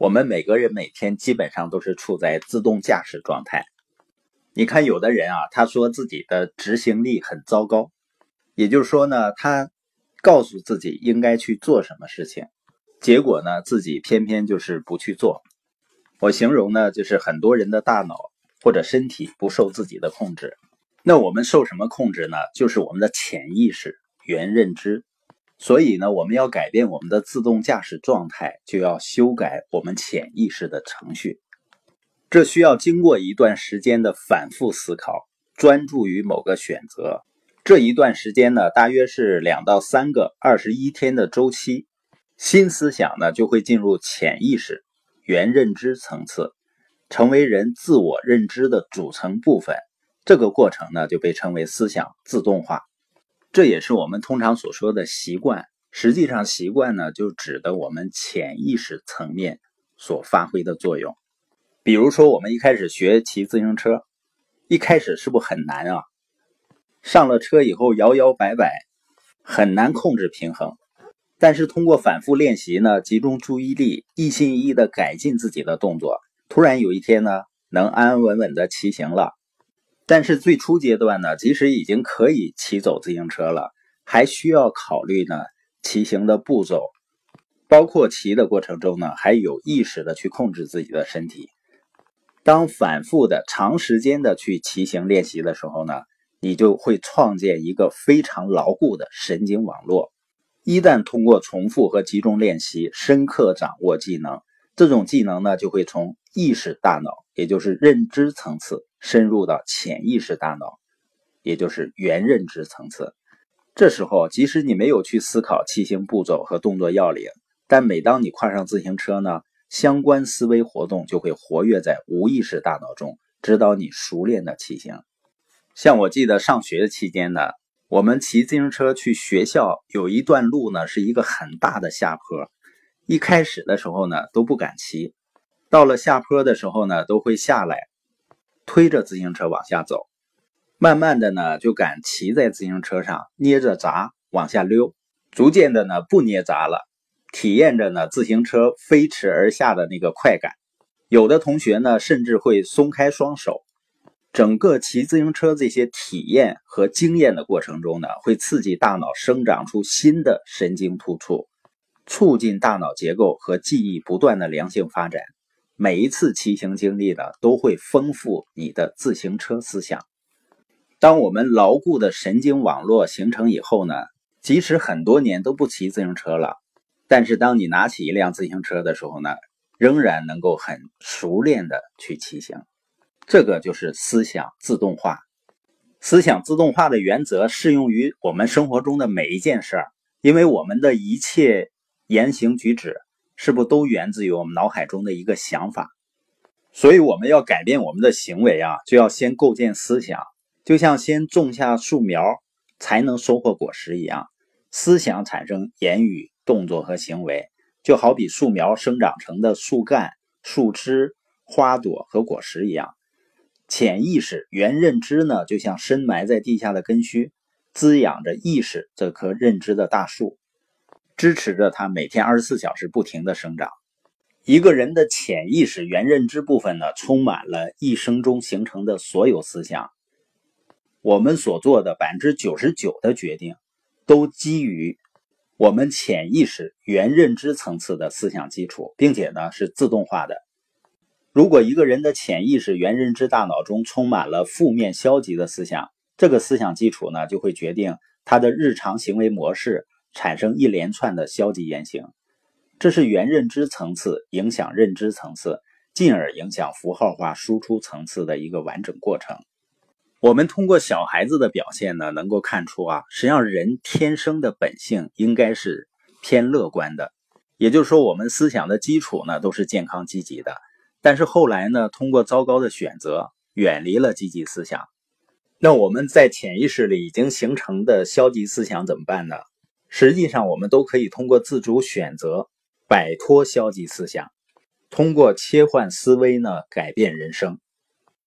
我们每个人每天基本上都是处在自动驾驶状态。你看，有的人啊，他说自己的执行力很糟糕，也就是说呢，他告诉自己应该去做什么事情，结果呢，自己偏偏就是不去做。我形容呢，就是很多人的大脑或者身体不受自己的控制。那我们受什么控制呢？就是我们的潜意识、原认知。所以呢，我们要改变我们的自动驾驶状态，就要修改我们潜意识的程序。这需要经过一段时间的反复思考，专注于某个选择。这一段时间呢，大约是两到三个二十一天的周期。新思想呢，就会进入潜意识、原认知层次，成为人自我认知的组成部分。这个过程呢，就被称为思想自动化。这也是我们通常所说的习惯。实际上，习惯呢，就指的我们潜意识层面所发挥的作用。比如说，我们一开始学骑自行车，一开始是不是很难啊？上了车以后摇摇摆摆，很难控制平衡。但是通过反复练习呢，集中注意力，一心一意的改进自己的动作，突然有一天呢，能安安稳稳的骑行了。但是最初阶段呢，即使已经可以骑走自行车了，还需要考虑呢骑行的步骤，包括骑的过程中呢，还有意识的去控制自己的身体。当反复的长时间的去骑行练习的时候呢，你就会创建一个非常牢固的神经网络。一旦通过重复和集中练习，深刻掌握技能，这种技能呢，就会从意识大脑，也就是认知层次。深入到潜意识大脑，也就是原认知层次。这时候，即使你没有去思考骑行步骤和动作要领，但每当你跨上自行车呢，相关思维活动就会活跃在无意识大脑中，指导你熟练的骑行。像我记得上学期间呢，我们骑自行车去学校，有一段路呢是一个很大的下坡，一开始的时候呢都不敢骑，到了下坡的时候呢都会下来。推着自行车往下走，慢慢的呢就敢骑在自行车上，捏着闸往下溜，逐渐的呢不捏闸了，体验着呢自行车飞驰而下的那个快感。有的同学呢甚至会松开双手。整个骑自行车这些体验和经验的过程中呢，会刺激大脑生长出新的神经突触，促进大脑结构和记忆不断的良性发展。每一次骑行经历呢，都会丰富你的自行车思想。当我们牢固的神经网络形成以后呢，即使很多年都不骑自行车了，但是当你拿起一辆自行车的时候呢，仍然能够很熟练的去骑行。这个就是思想自动化。思想自动化的原则适用于我们生活中的每一件事儿，因为我们的一切言行举止。是不都源自于我们脑海中的一个想法？所以我们要改变我们的行为啊，就要先构建思想，就像先种下树苗才能收获果实一样。思想产生言语、动作和行为，就好比树苗生长成的树干、树枝、花朵和果实一样。潜意识、原认知呢，就像深埋在地下的根须，滋养着意识这棵认知的大树。支持着他每天二十四小时不停的生长。一个人的潜意识原认知部分呢，充满了一生中形成的所有思想。我们所做的百分之九十九的决定，都基于我们潜意识原认知层次的思想基础，并且呢是自动化的。如果一个人的潜意识原认知大脑中充满了负面消极的思想，这个思想基础呢就会决定他的日常行为模式。产生一连串的消极言行，这是原认知层次影响认知层次，进而影响符号化输出层次的一个完整过程。我们通过小孩子的表现呢，能够看出啊，实际上人天生的本性应该是偏乐观的，也就是说，我们思想的基础呢都是健康积极的。但是后来呢，通过糟糕的选择，远离了积极思想，那我们在潜意识里已经形成的消极思想怎么办呢？实际上，我们都可以通过自主选择摆脱消极思想，通过切换思维呢改变人生。